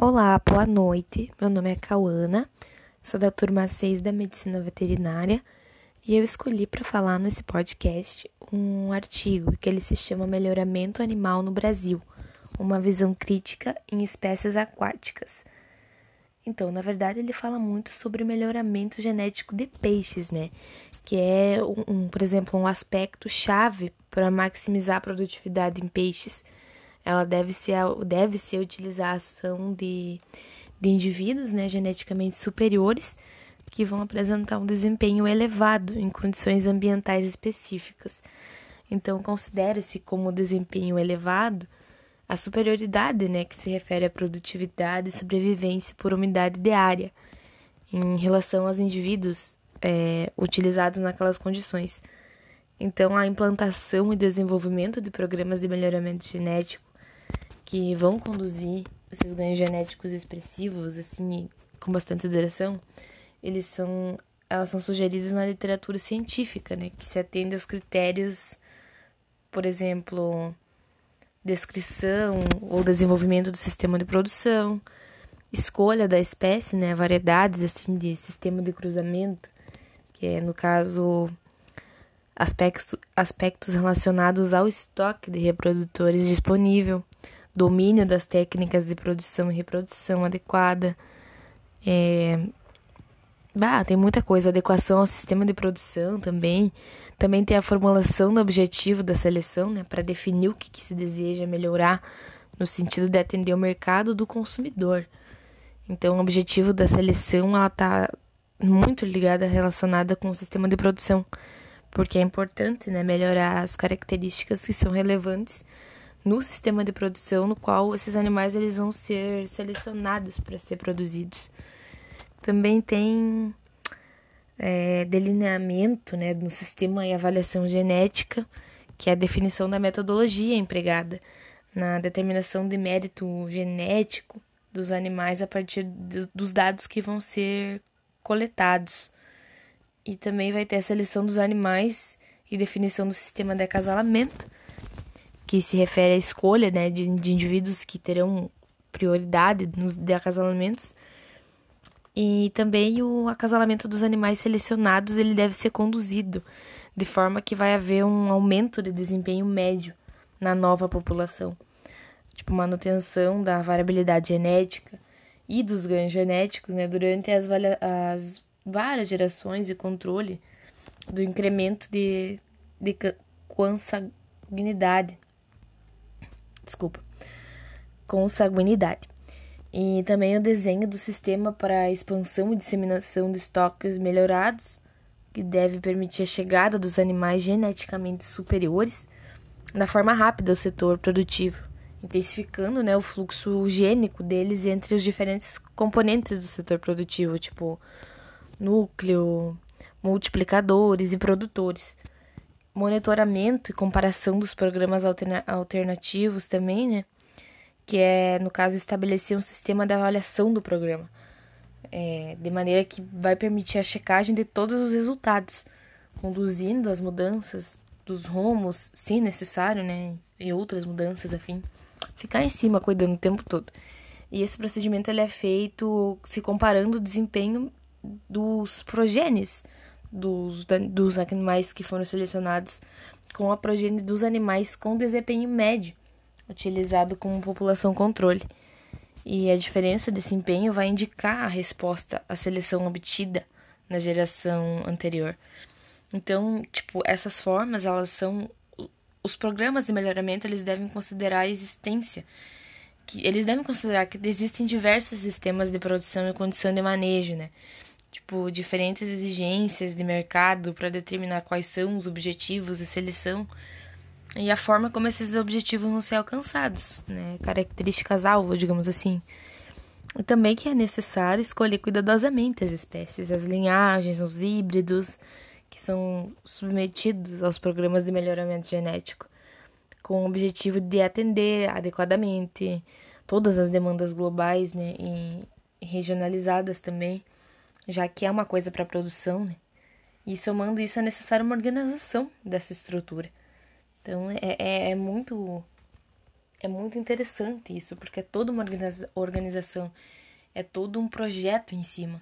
Olá, boa noite. Meu nome é Cauana, sou da turma 6 da Medicina Veterinária e eu escolhi para falar nesse podcast um artigo que ele se chama Melhoramento Animal no Brasil, uma visão crítica em espécies aquáticas. Então, na verdade, ele fala muito sobre o melhoramento genético de peixes, né? Que é, um, um por exemplo, um aspecto chave para maximizar a produtividade em peixes ela deve ser, deve ser a utilização de, de indivíduos né, geneticamente superiores que vão apresentar um desempenho elevado em condições ambientais específicas. Então, considera-se como desempenho elevado a superioridade, né, que se refere à produtividade e sobrevivência por umidade de área em relação aos indivíduos é, utilizados naquelas condições. Então, a implantação e desenvolvimento de programas de melhoramento genético que vão conduzir esses ganhos genéticos expressivos, assim, com bastante duração, eles são, elas são sugeridas na literatura científica, né, que se atende aos critérios, por exemplo, descrição ou desenvolvimento do sistema de produção, escolha da espécie, né, variedades assim de sistema de cruzamento, que é no caso aspectos, aspectos relacionados ao estoque de reprodutores disponível, domínio das técnicas de produção e reprodução adequada. É... Ah, tem muita coisa, adequação ao sistema de produção também. Também tem a formulação do objetivo da seleção, né, para definir o que, que se deseja melhorar no sentido de atender o mercado do consumidor. Então, o objetivo da seleção ela está muito ligada, relacionada com o sistema de produção, porque é importante né, melhorar as características que são relevantes no sistema de produção no qual esses animais eles vão ser selecionados para ser produzidos. Também tem é, delineamento né, no sistema e avaliação genética, que é a definição da metodologia empregada na determinação de mérito genético dos animais a partir dos dados que vão ser coletados. E também vai ter a seleção dos animais e definição do sistema de acasalamento, que se refere à escolha né, de, de indivíduos que terão prioridade nos de acasalamentos. E também o acasalamento dos animais selecionados ele deve ser conduzido de forma que vai haver um aumento de desempenho médio na nova população. Tipo, manutenção da variabilidade genética e dos ganhos genéticos né, durante as, as várias gerações e controle do incremento de, de consanguinidade desculpa, com sanguinidade. E também o desenho do sistema para expansão e disseminação de estoques melhorados, que deve permitir a chegada dos animais geneticamente superiores da forma rápida ao setor produtivo, intensificando né, o fluxo gênico deles entre os diferentes componentes do setor produtivo, tipo núcleo, multiplicadores e produtores monitoramento e comparação dos programas alterna alternativos também, né? Que é, no caso, estabelecer um sistema de avaliação do programa, é, de maneira que vai permitir a checagem de todos os resultados, conduzindo as mudanças dos rumos, se necessário, né? E outras mudanças, afim. Ficar em cima, cuidando o tempo todo. E esse procedimento ele é feito se comparando o desempenho dos progenes dos, dos animais que foram selecionados com a progênie dos animais com desempenho médio, utilizado como população controle. E a diferença desse empenho vai indicar a resposta à seleção obtida na geração anterior. Então, tipo, essas formas, elas são os programas de melhoramento, eles devem considerar a existência que eles devem considerar que existem diversos sistemas de produção e condição de manejo, né? Tipo, diferentes exigências de mercado para determinar quais são os objetivos de seleção e a forma como esses objetivos vão ser alcançados, né? Características-alvo, digamos assim. E também que é necessário escolher cuidadosamente as espécies, as linhagens, os híbridos que são submetidos aos programas de melhoramento genético, com o objetivo de atender adequadamente todas as demandas globais né, e regionalizadas também já que é uma coisa para produção, né? E somando isso é necessária uma organização dessa estrutura. Então é, é, é muito é muito interessante isso, porque é toda uma organização, é todo um projeto em cima.